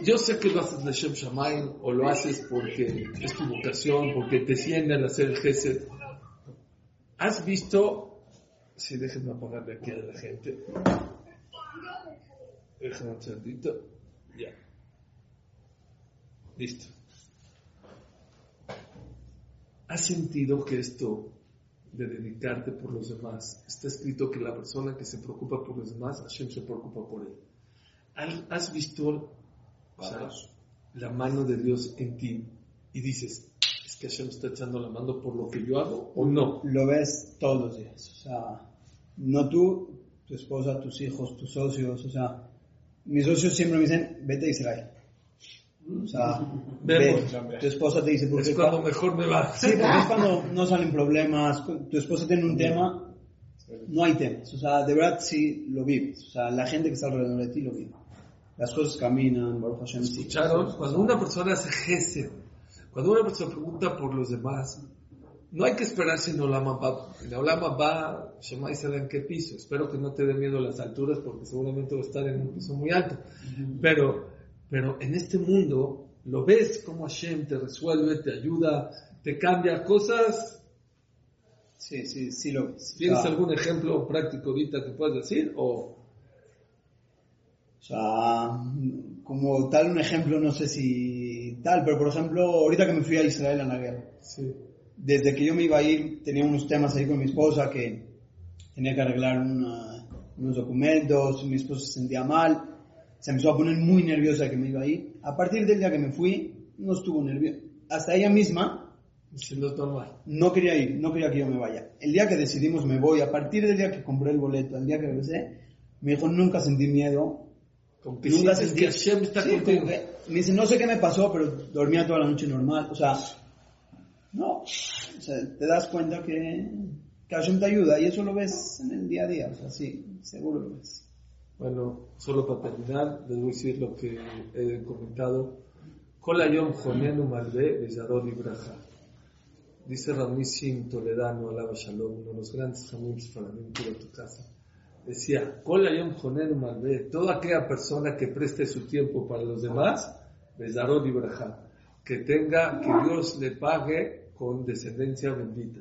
yo sé que lo haces de Shem Shamayim o lo haces porque es tu vocación, porque te sienten a hacer el Gesed. ¿Has visto, si déjenme apagarle aquí a la gente, déjenme un segundito, ya, listo. ¿Has sentido que esto de dedicarte por los demás, está escrito que la persona que se preocupa por los demás, Hashem se preocupa por él? ¿Has- ¿Has visto o sea, la mano de Dios en ti y dices, es que Hashem está echando la mano por lo que yo hago o no? Lo ves todos los días. O sea, no tú, tu esposa, tus hijos, tus socios. O sea, mis socios siempre me dicen, vete a Israel. O sea, Vemos. ve. tu esposa te dice, ¿por Es cuando mejor me va. Sí, porque es cuando no salen problemas, tu esposa tiene un tema, no hay temas. O sea, de verdad sí lo vives. O sea, la gente que está alrededor de ti lo vive. Las cosas caminan, Baruch Hashem. sí. ¿Escucharon? Cuando una persona hace gesed, cuando una persona pregunta por los demás, no hay que esperarse en Olama va. En Olama va, Shema Israel en qué piso. Espero que no te dé miedo las alturas porque seguramente va a estar en un piso muy alto. Pero, pero en este mundo lo ves como Hashem te resuelve, te ayuda, te cambia cosas. Sí, sí, sí lo. ¿Tienes algún ejemplo práctico ahorita que puedas decir? O O sea, como tal un ejemplo, no sé si tal, pero por ejemplo, ahorita que me fui a Israel a la guerra, sí. desde que yo me iba a ir, tenía unos temas ahí con mi esposa que tenía que arreglar una- unos documentos, mi esposa se sentía mal, se empezó a poner muy nerviosa que me iba a ir. A partir del día que me fui, no estuvo nerviosa. Hasta ella misma es normal. no quería ir, no quería que yo me vaya. El día que decidimos me voy, a partir del día que compré el boleto, el día que regresé, me dijo nunca sentí miedo, que Nunca sentí- que Hashem está Sí, contigo. que- me dice, no sé qué me pasó, pero dormía toda la noche normal. O sea, no. O sea, te das cuenta que, que Hashem te ayuda y eso lo ves en el día a día. O sea, sí, seguro lo ves. Bueno, solo para terminar, les voy a decir lo que he comentado. Kol Hayom Jonenu Malve Bezarod Ibraja. Dice Ramissim Toledano, Alaba Shalom, uno de los grandes amigos para mí, quiero tu casa. Decía, Kol Hayom Jonenu Malve, toda aquella persona que preste su tiempo para los demás, Bezarod Ibraja. Que tenga, que Dios le pague con descendencia bendita.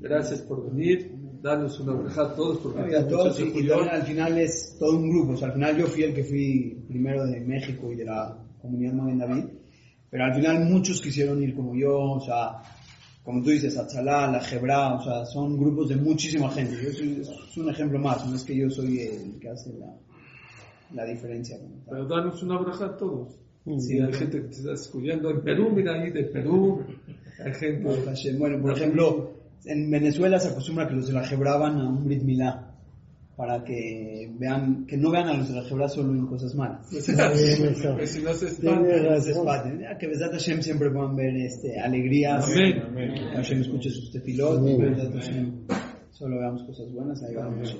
Gracias por venir, danos una oreja a todos porque Y a todos, y, y también al final es todo un grupo. O sea, al final yo fui el que fui primero de México y de la comunidad Magen David. Pero al final muchos quisieron ir como yo. O sea, como tú dices, Atzalá, la Hebra. O sea, son grupos de muchísima gente. Yo soy, es un ejemplo más. No es que yo soy el que hace la, la diferencia. Pero danos una oreja a todos. Sí, hay gente que te está escuchando en Perú, mira ahí de Perú. Hay gente. Bueno, por ejemplo, en Venezuela se acostumbra que los de la a un Brit Milá para que vean, que no vean a los de la Hebra solo en cosas malas. [LAUGHS] Pues si no se ya, que Besat Hashem siempre puedan ver este, alegrías. Amén. Que Hashem escuche sus Besat Hashem solo veamos cosas buenas. Ahí vamos.